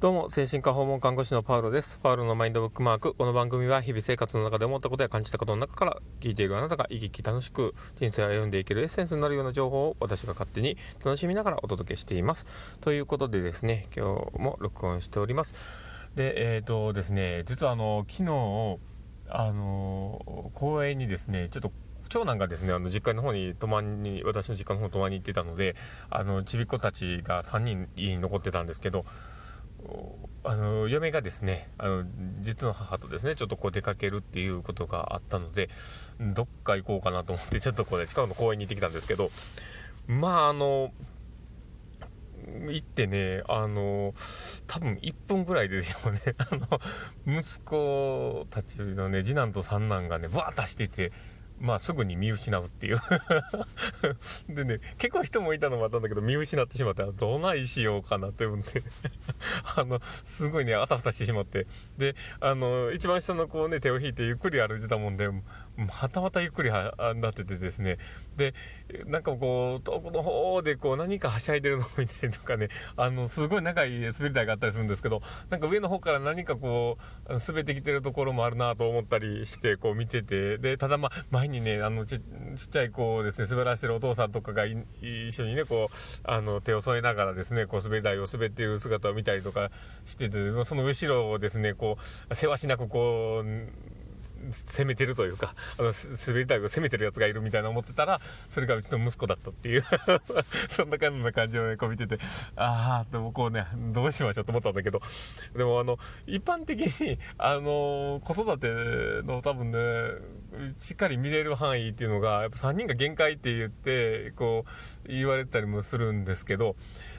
どうも、精神科訪問看護師のパウロです。パウロのマインドブックマーク。この番組は日々生活の中で思ったことや感じたことの中から聞いているあなたが生き生き楽しく人生を歩んでいけるエッセンスになるような情報を私が勝手に楽しみながらお届けしています。ということでですね、今日も録音しております。で、えっ、ー、とですね、実はあの、昨日、あの、公園にですね、ちょっと長男がですね、あの、実家の方に泊まに、私の実家の方に泊まりに行ってたので、あの、ちびっ子たちが3人家に残ってたんですけど、あの嫁がですねあの実の母とですねちょっとこう出かけるっていうことがあったのでどっか行こうかなと思ってちょっとこう、ね、近くの公園に行ってきたんですけどまああの行ってねあの多分1分ぐらいでしょうね あの息子たちのね次男と三男がねわーっとしててまあすぐに見失うっていう でね、結構人もいたのもあったんだけど、見失ってしまったら、どないしようかなって思って あの、すごいね、あたふたしてしまって。で、あの、一番下の子をね、手を引いてゆっくり歩いてたもんで、はたまたゆっくりはなっててですね。で、なんかこう、遠くの方でこう何かはしゃいでるのを見たりとかね、あの、すごい長い滑り台があったりするんですけど、なんか上の方から何かこう、滑ってきてるところもあるなと思ったりして、こう見てて、で、ただまあ、前にね、あのち、ちっちゃい子をですね、滑らせてるお父さんとかが一緒にね、こう、あの、手を添えながらですね、こう滑り台を滑っている姿を見たりとかしてて、その後ろをですね、こう、せわしなくこう、攻めてるというか、あの、滑り台を攻めてるやつがいるみたいな思ってたら、それがうちの息子だったっていう。そんな感じな感じを、こう見てて、ああ、でもこうね、どうしましょうと思ったんだけど、でもあの、一般的に、あの、子育ての多分ね、しっかり見れる範囲っていうのが、やっぱ3人が限界って言って、こう、言われたりもするんですけど、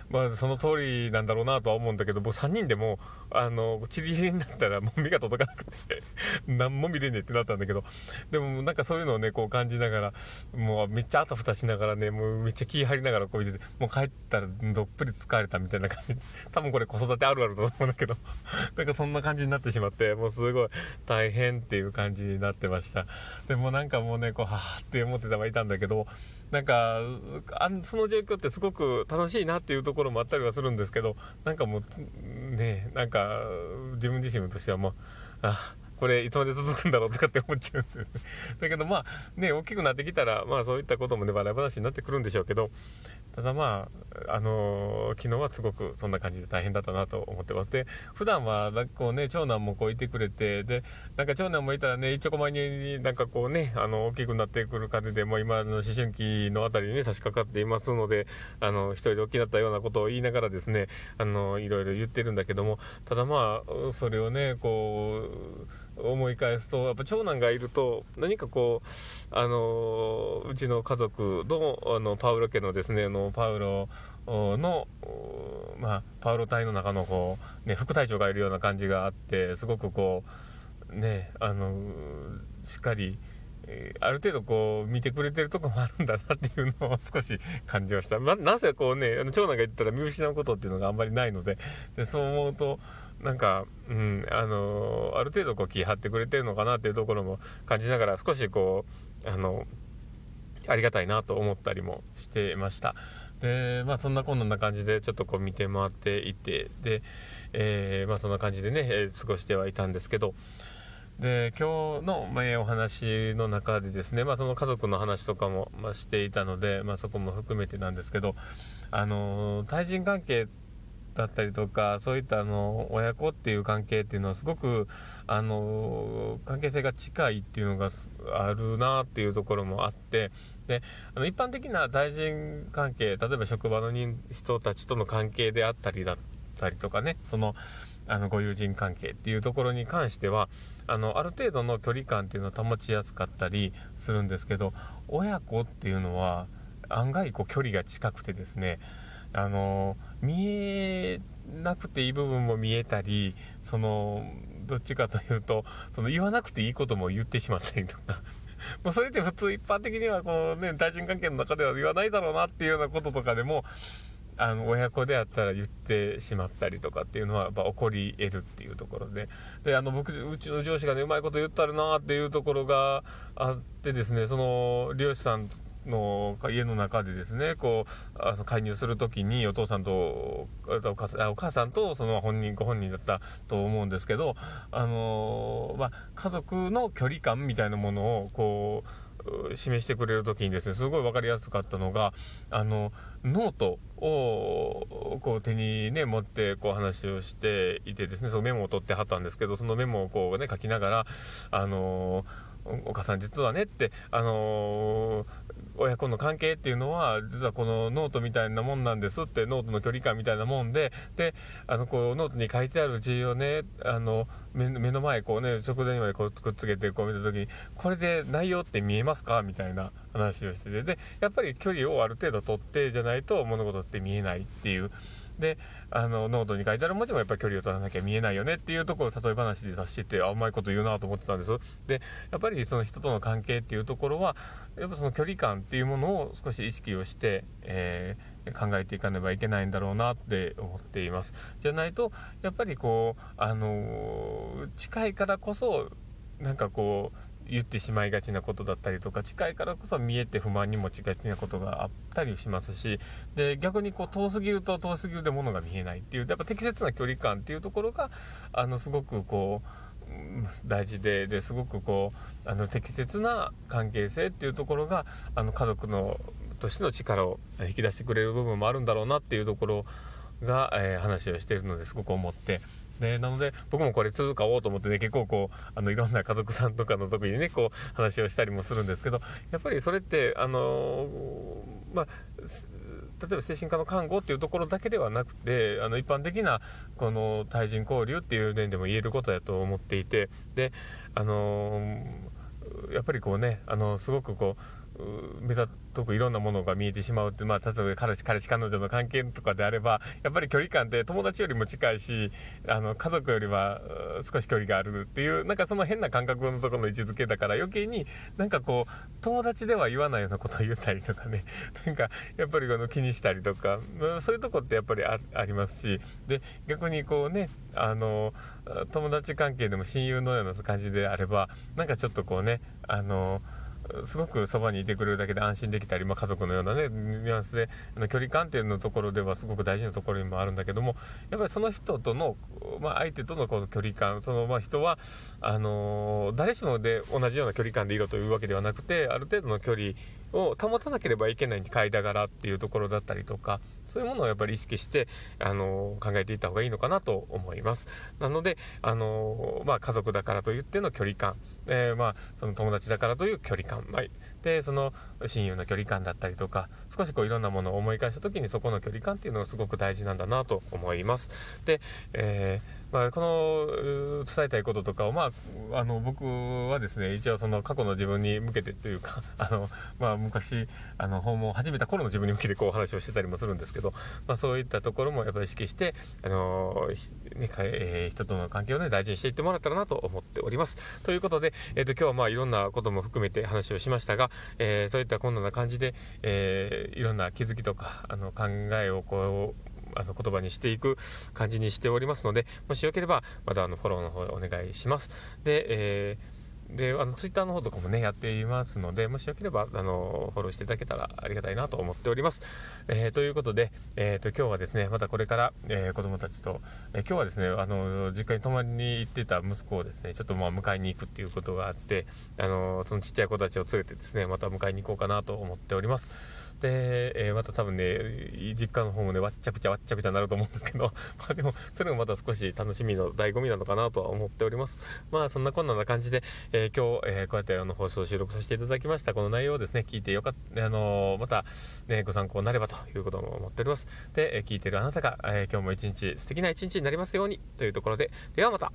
まあ、その通りなんだろうなとは思うんだけど、もう3人でも、あの、チリチリになったらもう目が届かなくて 何も見れねえってなったんだけど、でもなんかそういうのをね、こう感じながら、もうめっちゃあたふたしながらね、もうめっちゃ気張りながらこう見てて、もう帰ったらどっぷり疲れたみたいな感じ。多分これ子育てあるあると思うんだけど、なんかそんな感じになってしまって、もうすごい大変っていう感じになってました。でもなんかもうね、こう、はぁって思ってたはいたんだけど、なんか、あその状況ってすごく楽しいなっていうところろもあったりはするんですけど、なんかもう、ね、なんか、自分自身としてはもう、あ、これいつまで続くんだろうとかって思っちゃうんです。だけどまあ、ね、大きくなってきたら、まあそういったこともね、笑い話になってくるんでしょうけど、ただまあ、あのー、昨日はすごくそんな感じで大変だったなと思ってます。で、普段は、なんかこうね、長男もこういてくれて、で、なんか長男もいたらね、一丁前になんかこうね、あの、大きくなってくる感じで、もう今の思春期のあたりにね、差し掛かっていますので、あの、一人で大きなったようなことを言いながらですね、あの、いろいろ言ってるんだけども、ただまあ、それをね、こう、思い返すと、やっぱ長男がいると、何かこう、あの、うちの家族の、あの、パウロ家のですね、の、パウロの、まあ、パウロ隊の中のこう、ね、副隊長がいるような感じがあって、すごくこう、ね、あの、しっかり、ある程度こう見てくれてるとこもあるんだなっていうのを少し感じました。ま、なぜこうね、あの長男が言ったら見失うことっていうのがあんまりないので、でそう思うと、なんか、うん、あの、ある程度こう気張ってくれてるのかなっていうところも感じながら少しこう、あの、ありがたいなと思ったりもしてました。で、まあそんなこんな感じでちょっとこう見て回っていて、で、えー、まあそんな感じでね、え、過ごしてはいたんですけど、で、今日の、まあ、お話の中でですね、まあその家族の話とかも、ま、していたので、まあそこも含めてなんですけど、あの、対人関係だったりとか、そういったあの、親子っていう関係っていうのはすごく、あの、関係性が近いっていうのがあるなっていうところもあって、で、あの、一般的な対人関係、例えば職場の人たちとの関係であったりだったりとかね、その、あの、ご友人関係っていうところに関しては、あの、ある程度の距離感っていうのを保ちやすかったりするんですけど、親子っていうのは、案外こう距離が近くてですね、あの、見えなくていい部分も見えたり、その、どっちかというと、その言わなくていいことも言ってしまったりとか。もうそれって普通一般的にはこうね、対人関係の中では言わないだろうなっていうようなこととかでも、あの、親子であったら言ってしまったりとかっていうのはやっぱ起こり得るっていうところで。で、あの、僕、うちの上司がね、うまいこと言ったるなっていうところがあってですね、その、漁師さんの家の中でですねこうあの介入する時にお父さんとお母さんとその本人ご本人だったと思うんですけど、あのまあ、家族の距離感みたいなものをこう示してくれる時にですねすごい分かりやすかったのがあのノートをこう手にね持ってこう話をしていてですねそのメモを取ってはったんですけどそのメモをこうね書きながらあのお母さん実はねってあの親子の関係っていうのは実はこのノートみたいなもんなんですってノートの距離感みたいなもんでであのこうノートに書いてある字をねあの目の前こうね直前にまでこうくっつけてこう見た時にこれで内容って見えますかみたいな話をしててでやっぱり距離をある程度取ってじゃないと物事って見えないっていう。であのノートに書いてある文字もやっぱり距離を取らなきゃ見えないよねっていうところを例え話で出しててあうまいこと言うなと思ってたんです。でやっぱりその人との関係っていうところはやっぱその距離感っていうものを少し意識をして、えー、考えていかねばいけないんだろうなって思っています。じゃないとやっぱりこうあの近いからこそなんかこう言ってしまいがちなことだったりとか近いからこそ見えて不満に持ちがちなことがあったりしますしで逆にこう遠すぎると遠すぎるで物が見えないっていうやっぱ適切な距離感っていうところがあのすごくこう大事でですごくこうあの適切な関係性っていうところがあの家族のとしての力を引き出してくれる部分もあるんだろうなっていうところが、えー、話をしているのですごく思って。でなので僕もこれ通買おうと思ってね結構こうあのいろんな家族さんとかの時にねこう話をしたりもするんですけどやっぱりそれってあのまあ例えば精神科の看護っていうところだけではなくてあの一般的なこの対人交流っていう面でも言えることだと思っていてであのやっぱりこうねあのすごくこう目ざとくいろんなものが見えてしまうって、まあ、例えば彼氏彼氏彼女の関係とかであればやっぱり距離感って友達よりも近いしあの家族よりは少し距離があるっていうなんかその変な感覚のところの位置づけだから余計になんかこう友達では言わないようなことを言ったりとかね。なんかやっぱりこの気にしたりとかそういうとこってやっぱりありますし。で逆にこうねあの友達関係でも親友のような感じであればなんかちょっとこうねあのすごくそばにいてくれるだけで安心できたり、まあ、家族のようなねニュアンスで距離感っていうのところではすごく大事なところにもあるんだけどもやっぱりその人との、まあ、相手とのこの距離感そのまあ人はあのー、誰しもで同じような距離感でいろというわけではなくてある程度の距離を保たなければいけない間柄っていうところだったりとかそういうものをやっぱり意識して、あの考えていった方がいいのかなと思います。なので、あのまあ、家族だからといっての距離感、え、まあ、その友達だからという距離感、まあ、でその親友の距離感だったりとか少しこういろんなものを思い返した時にそこの距離感っていうのがすごく大事なんだなと思います。で、えーまあ、この伝えたいこととかを、まあ、あの僕はですね一応その過去の自分に向けてというか あの、まあ、昔あの訪問を始めた頃の自分に向けてこう話をしてたりもするんですけど、まあ、そういったところもやっぱり意識してあの、ねえー、人との関係を、ね、大事にしていってもらったらなと思っております。ということで、えーと、今日はまあいろんなことも含めて話をしましたが、えー、そういったこんな感じで、えー、いろんな気づきとかあの考えをこうあの言葉にしていく感じにしておりますので、もしよければ、またあのフォローの方お願いします。で、えーで、あの、ツイッターの方とかもね、やっていますので、もしよければ、あの、フォローしていただけたらありがたいなと思っております。えー、ということで、えっ、ー、と、今日はですね、またこれから、えー、子供たちと、え今日はですね、あの、実家に泊まりに行ってた息子をですね、ちょっとまあ、迎えに行くっていうことがあって、あの、そのちっちゃい子たちを連れてですね、また迎えに行こうかなと思っております。で、えー、また多分ね、実家の方もね、わっちゃくちゃわっちゃくちゃになると思うんですけど、まあでも、それもまた少し楽しみの醍醐味なのかなとは思っております。まあそんなこんなな感じで、えー、今日、えー、こうやってあの放送収録させていただきました。この内容をですね、聞いてよかった、あのまた、ね、ご参考になればということも思っております。で、え聞いてるあなたが、え今日も一日素敵な一日になりますようにというところで、ではまた